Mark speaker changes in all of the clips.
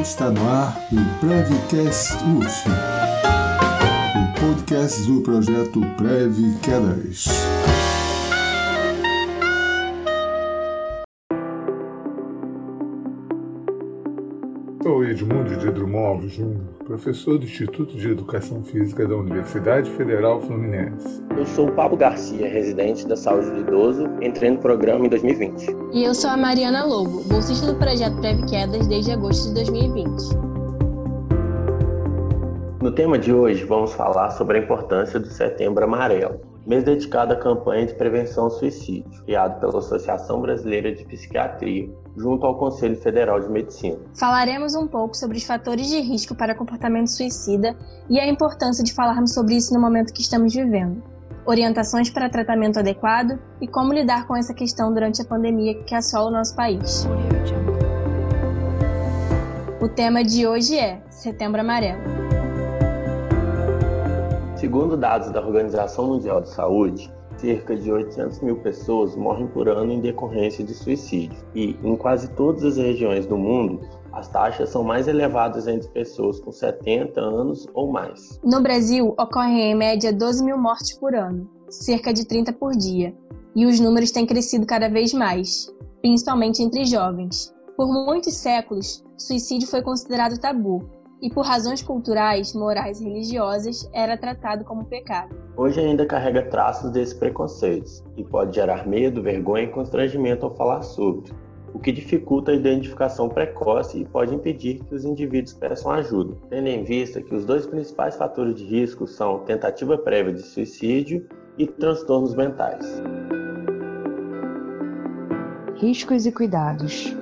Speaker 1: Está no ar o Prevcast UF, o podcast do projeto Prev Quedas. Sou Edmundo de Drummond Júnior, professor do Instituto de Educação Física da Universidade Federal Fluminense.
Speaker 2: Eu sou o Pablo Garcia, residente da Saúde do Idoso, entrei no programa em 2020.
Speaker 3: E eu sou a Mariana Lobo, bolsista do projeto Preve Quedas desde agosto de 2020.
Speaker 2: No tema de hoje, vamos falar sobre a importância do Setembro Amarelo, mês dedicado à campanha de prevenção ao suicídio, criado pela Associação Brasileira de Psiquiatria, junto ao Conselho Federal de Medicina.
Speaker 3: Falaremos um pouco sobre os fatores de risco para comportamento suicida e a importância de falarmos sobre isso no momento que estamos vivendo. Orientações para tratamento adequado e como lidar com essa questão durante a pandemia que assola o nosso país. O tema de hoje é Setembro Amarelo.
Speaker 2: Segundo dados da Organização Mundial de Saúde, cerca de 800 mil pessoas morrem por ano em decorrência de suicídio, e em quase todas as regiões do mundo, as taxas são mais elevadas entre pessoas com 70 anos ou mais.
Speaker 3: No Brasil, ocorrem em média 12 mil mortes por ano, cerca de 30 por dia, e os números têm crescido cada vez mais, principalmente entre jovens. Por muitos séculos, suicídio foi considerado tabu, e por razões culturais, morais e religiosas era tratado como pecado.
Speaker 2: Hoje ainda carrega traços desses preconceitos e pode gerar medo, vergonha e constrangimento ao falar sobre, o que dificulta a identificação precoce e pode impedir que os indivíduos peçam ajuda, tendo em vista que os dois principais fatores de risco são tentativa prévia de suicídio e transtornos mentais.
Speaker 4: Riscos e cuidados.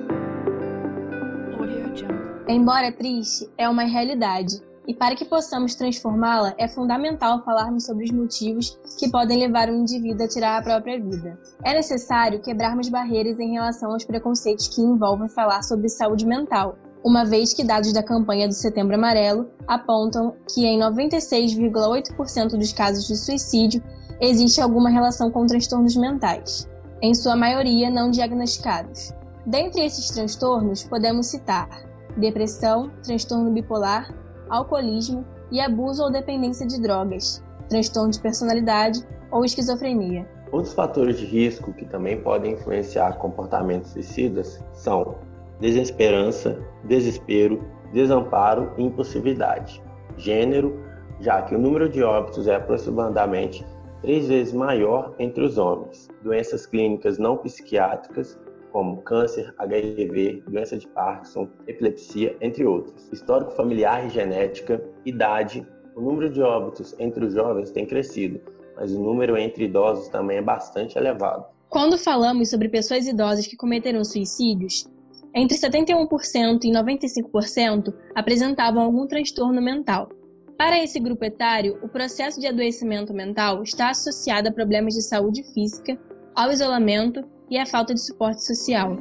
Speaker 3: Embora triste, é uma realidade, e para que possamos transformá-la, é fundamental falarmos sobre os motivos que podem levar um indivíduo a tirar a própria vida. É necessário quebrarmos barreiras em relação aos preconceitos que envolvem falar sobre saúde mental, uma vez que dados da campanha do Setembro Amarelo apontam que em 96,8% dos casos de suicídio existe alguma relação com transtornos mentais, em sua maioria não diagnosticados. Dentre esses transtornos, podemos citar depressão, transtorno bipolar, alcoolismo e abuso ou dependência de drogas, transtorno de personalidade ou esquizofrenia.
Speaker 2: Outros fatores de risco que também podem influenciar comportamentos suicidas são desesperança, desespero, desamparo e impulsividade. Gênero, já que o número de óbitos é aproximadamente três vezes maior entre os homens. Doenças clínicas não psiquiátricas como câncer, HIV, doença de Parkinson, epilepsia, entre outros. Histórico familiar e genética, idade, o número de óbitos entre os jovens tem crescido, mas o número entre idosos também é bastante elevado.
Speaker 3: Quando falamos sobre pessoas idosas que cometeram suicídios, entre 71% e 95% apresentavam algum transtorno mental. Para esse grupo etário, o processo de adoecimento mental está associado a problemas de saúde física, ao isolamento e a falta de suporte social.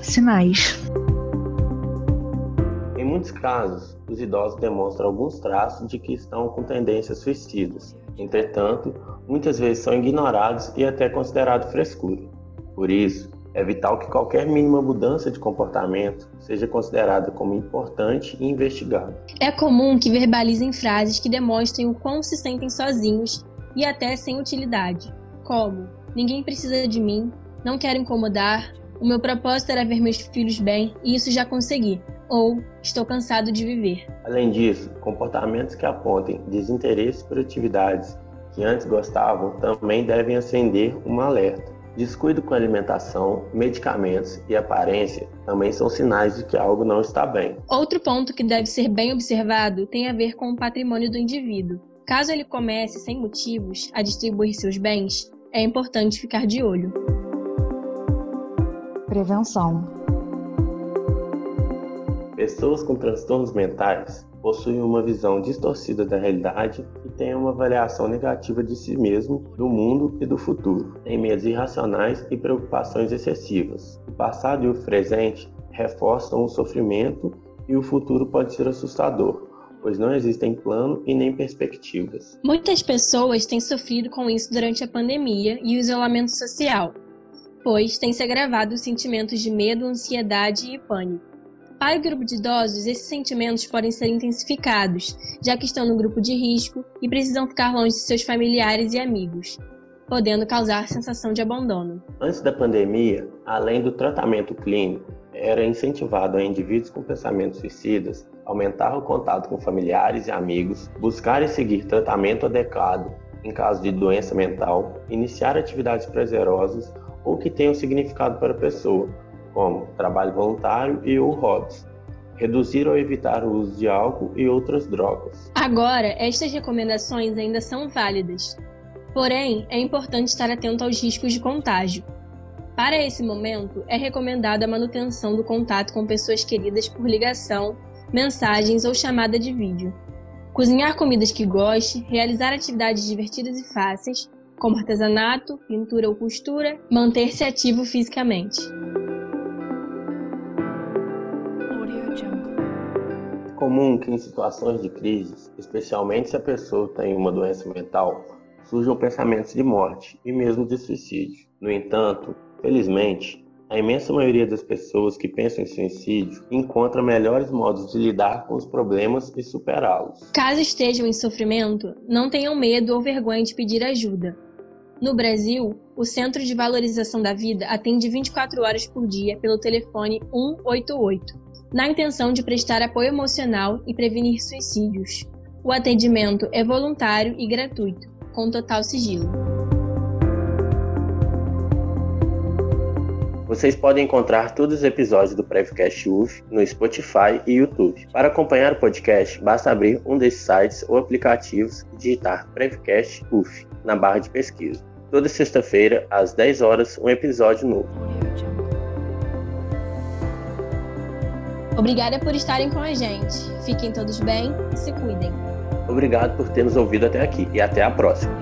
Speaker 4: Sinais.
Speaker 2: Em muitos casos, os idosos demonstram alguns traços de que estão com tendências suicidas. Entretanto, muitas vezes são ignorados e até considerados frescura. Por isso, é vital que qualquer mínima mudança de comportamento seja considerada como importante e investigada.
Speaker 3: É comum que verbalizem frases que demonstrem o quão se sentem sozinhos e até sem utilidade, como Ninguém precisa de mim, não quero incomodar, o meu propósito era ver meus filhos bem e isso já consegui. Ou estou cansado de viver.
Speaker 2: Além disso, comportamentos que apontem desinteresse por atividades que antes gostavam também devem acender um alerta. Descuido com alimentação, medicamentos e aparência também são sinais de que algo não está bem.
Speaker 3: Outro ponto que deve ser bem observado tem a ver com o patrimônio do indivíduo. Caso ele comece, sem motivos, a distribuir seus bens, é importante ficar de olho.
Speaker 4: Prevenção.
Speaker 2: Pessoas com transtornos mentais possuem uma visão distorcida da realidade e têm uma avaliação negativa de si mesmo, do mundo e do futuro. Têm medos irracionais e preocupações excessivas. O passado e o presente reforçam o sofrimento e o futuro pode ser assustador, pois não existem plano e nem perspectivas.
Speaker 3: Muitas pessoas têm sofrido com isso durante a pandemia e o isolamento social, pois tem se agravado os sentimentos de medo, ansiedade e pânico. Para o grupo de idosos, esses sentimentos podem ser intensificados, já que estão no grupo de risco e precisam ficar longe de seus familiares e amigos, podendo causar sensação de abandono.
Speaker 2: Antes da pandemia, além do tratamento clínico, era incentivado a indivíduos com pensamentos suicidas aumentar o contato com familiares e amigos, buscar e seguir tratamento adequado em caso de doença mental, iniciar atividades prazerosas ou que tenham significado para a pessoa, como trabalho voluntário e ou hobbies. Reduzir ou evitar o uso de álcool e outras drogas.
Speaker 3: Agora, estas recomendações ainda são válidas. Porém, é importante estar atento aos riscos de contágio. Para esse momento, é recomendada a manutenção do contato com pessoas queridas por ligação, mensagens ou chamada de vídeo. Cozinhar comidas que goste, realizar atividades divertidas e fáceis, como artesanato, pintura ou costura, manter-se ativo fisicamente.
Speaker 2: comum que em situações de crise, especialmente se a pessoa tem uma doença mental, surjam pensamentos de morte e mesmo de suicídio. No entanto, felizmente, a imensa maioria das pessoas que pensam em suicídio encontra melhores modos de lidar com os problemas e superá-los.
Speaker 3: Caso estejam em sofrimento, não tenham medo ou vergonha de pedir ajuda. No Brasil, o Centro de Valorização da Vida atende 24 horas por dia pelo telefone 188 na intenção de prestar apoio emocional e prevenir suicídios. O atendimento é voluntário e gratuito, com total sigilo.
Speaker 2: Vocês podem encontrar todos os episódios do Prevcast UF no Spotify e YouTube. Para acompanhar o podcast, basta abrir um desses sites ou aplicativos e digitar Prevcast UF na barra de pesquisa. Toda sexta-feira, às 10 horas, um episódio novo.
Speaker 3: Obrigada por estarem com a gente. Fiquem todos bem e se cuidem.
Speaker 2: Obrigado por ter nos ouvido até aqui e até a próxima.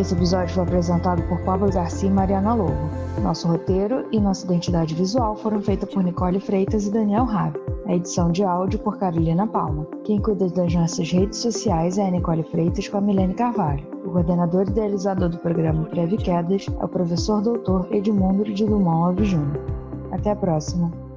Speaker 4: Esse episódio foi apresentado por Pablo Garcia e Mariana Lobo. Nosso roteiro e nossa identidade visual foram feitos por Nicole Freitas e Daniel Rabi. A edição de áudio por Carolina Palma. Quem cuida das nossas redes sociais é a Nicole Freitas com a Milene Carvalho. O coordenador e idealizador do programa Preve Quedas é o professor doutor Edmundo de Dumont Alves Júnior. Até a próxima!